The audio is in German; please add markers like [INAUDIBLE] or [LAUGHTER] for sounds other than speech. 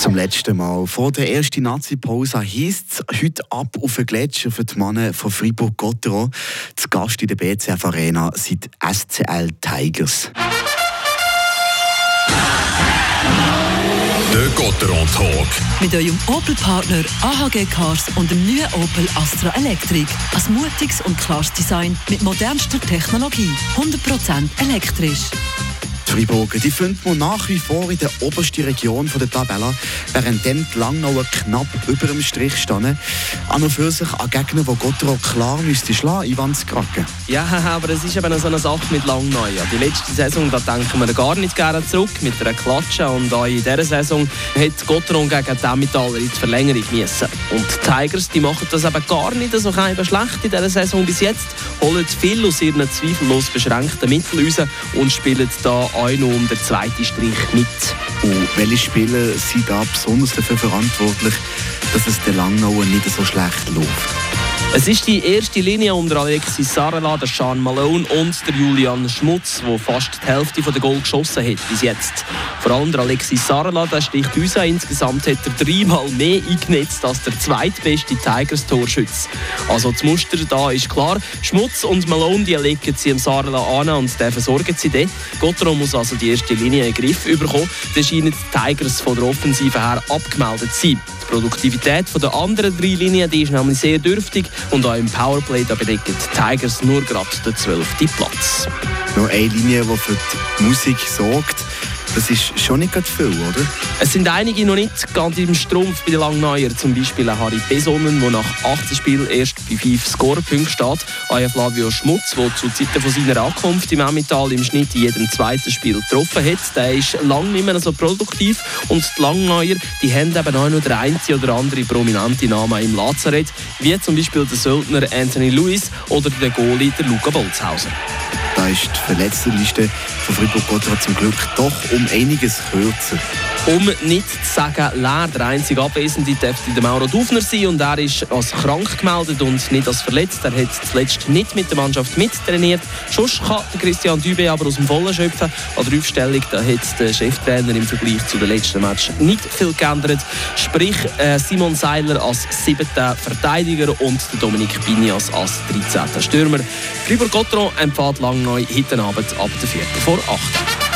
Zum letzten Mal. Vor der ersten Nazi-Pause heisst es heute ab auf den Gletscher für die Männer von Fribourg-Gotteron. Zu Gast in der BCF Arena sind SCL Tigers. Der Gotteron Talk. Mit eurem Opel-Partner AHG Cars und dem neuen Opel Astra Electric. Ein mutiges und klares Design mit modernster Technologie. 100% elektrisch. Die Freiburger die findet man nach wie vor in der obersten Region der Tabelle, während die Langnauer knapp über dem Strich stehen. An und für sich ein Gegner, der Gotteron klar müsste schlagen, Ivan Skraken. Ja, [LAUGHS] aber es ist eben so eine Sache mit Langnau. Die letzte Saison, da denken wir gar nicht gerne zurück mit einer Klatsche. Und auch in dieser Saison hat Gotteron gegen Demmitaler in die Verlängerung müssen. Und die Tigers die machen das eben gar nicht so schlecht in dieser Saison bis jetzt. Holen viel aus ihren zweifellos beschränkten Mitteln raus und spielen da auch noch um den zweiten Strich mit. Und welche Spieler sind da besonders dafür verantwortlich, dass es der Langnauer nicht so schlecht läuft? Es ist die erste Linie unter Alexis Sarela, der Sean Malone und der Julian Schmutz, der fast die Hälfte der Goal geschossen hat bis jetzt. Vor allem der Alexis Sarela, der sticht uns an. Insgesamt hat er dreimal mehr eingenetzt als der zweitbeste Tigers-Torschütze. Also das Muster da ist klar. Schmutz und Malone die legen sie im Sarela an und den versorgen sie dann. Gottero muss also die erste Linie in den Griff bekommen. Dann scheinen die Tigers von der Offensive her abgemeldet zu sein. Die Produktivität der anderen drei Linien die ist nämlich sehr dürftig und auch im Powerplay da bedecken die Tigers nur gerade den 12. Platz. Noch eine Linie, die für die Musik sorgt. Das ist schon nicht viel, oder? Es sind einige noch nicht ganz im Strumpf bei den Langneuer. Zum Beispiel Harry Besonnen, der nach 18 Spielen erst bei 5 Scorepunkten steht. Auch Flavio Schmutz, der zu Zeiten von seiner Ankunft im Emmental im Schnitt in jedem zweiten Spiel getroffen hat. Der ist lange nicht mehr so produktiv. Und die Langneuer die haben eben auch noch der einzige oder andere prominente Namen im Lazarett, wie zum Beispiel der Söldner Anthony Lewis oder der Goalie der Luca Bolzhauser. Da ist die Verletztenliste von Fribourg-Gotteron zum Glück doch um einiges kürzer. Um nicht zu sagen leer, der einzige Abwesende dürfte Mauro Dufner sein und er ist als krank gemeldet und nicht als verletzt. Er hat zuletzt nicht mit der Mannschaft mittrainiert. Sonst kann Christian Dübe aber aus dem Vollen schöpfen. An der Aufstellung da hat der Cheftrainer im Vergleich zu den letzten Match nicht viel geändert. Sprich äh, Simon Seiler als siebter Verteidiger und Dominik Binias als 13. Stürmer. Fribourg-Gotteron empfiehlt Langneu heute Abend ab der 4. vor 8.